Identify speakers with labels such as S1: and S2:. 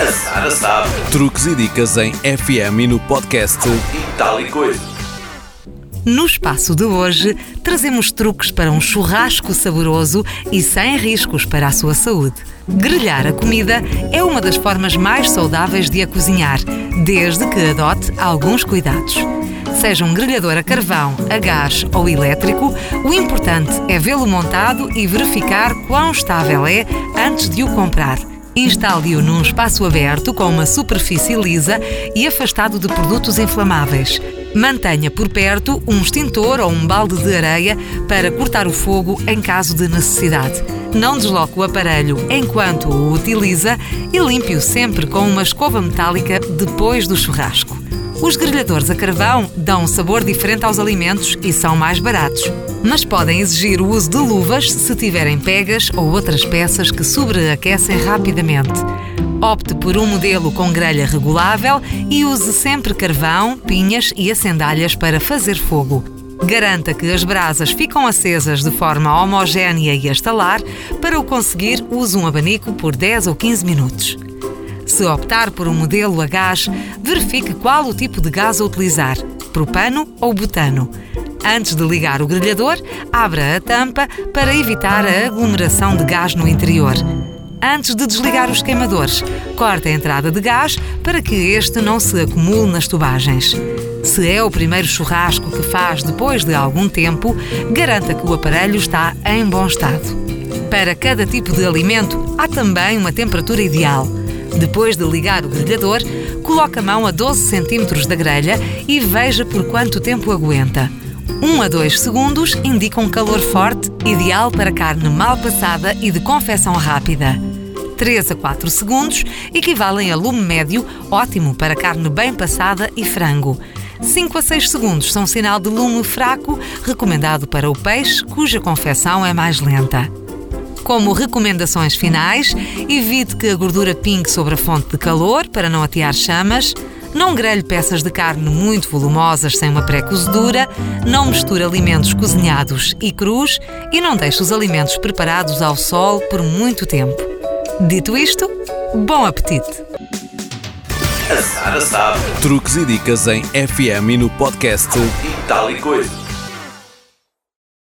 S1: A Sara sabe.
S2: Truques e dicas em FM e no podcast
S1: E tal e coisa.
S3: No espaço de hoje, trazemos truques para um churrasco saboroso e sem riscos para a sua saúde. Grelhar a comida é uma das formas mais saudáveis de a cozinhar, desde que adote alguns cuidados. Seja um grelhador a carvão, a gás ou elétrico, o importante é vê-lo montado e verificar quão estável é antes de o comprar. Instale-o num espaço aberto com uma superfície lisa e afastado de produtos inflamáveis. Mantenha por perto um extintor ou um balde de areia para cortar o fogo em caso de necessidade. Não desloque o aparelho enquanto o utiliza e limpe-o sempre com uma escova metálica depois do churrasco. Os grelhadores a carvão dão um sabor diferente aos alimentos e são mais baratos, mas podem exigir o uso de luvas se tiverem pegas ou outras peças que sobreaquecem rapidamente. Opte por um modelo com grelha regulável e use sempre carvão, pinhas e acendalhas para fazer fogo. Garanta que as brasas ficam acesas de forma homogénea e a estalar. Para o conseguir, use um abanico por 10 ou 15 minutos. Se optar por um modelo a gás, verifique qual o tipo de gás a utilizar, propano ou butano. Antes de ligar o grelhador, abra a tampa para evitar a aglomeração de gás no interior. Antes de desligar os queimadores, corte a entrada de gás para que este não se acumule nas tubagens. Se é o primeiro churrasco que faz depois de algum tempo, garanta que o aparelho está em bom estado. Para cada tipo de alimento, há também uma temperatura ideal. Depois de ligar o grelhador, coloque a mão a 12 cm da grelha e veja por quanto tempo aguenta. 1 a 2 segundos indica um calor forte, ideal para carne mal passada e de confecção rápida. 3 a 4 segundos equivalem a lume médio, ótimo para carne bem passada e frango. 5 a 6 segundos são sinal de lume fraco, recomendado para o peixe, cuja confecção é mais lenta. Como recomendações finais, evite que a gordura pingue sobre a fonte de calor para não atear chamas. Não grelhe peças de carne muito volumosas sem uma pré-cozedura, não misture alimentos cozinhados e crus e não deixe os alimentos preparados ao sol por muito tempo. Dito isto, bom apetite!
S1: A Sara sabe.
S2: Truques e dicas em FM e no podcast.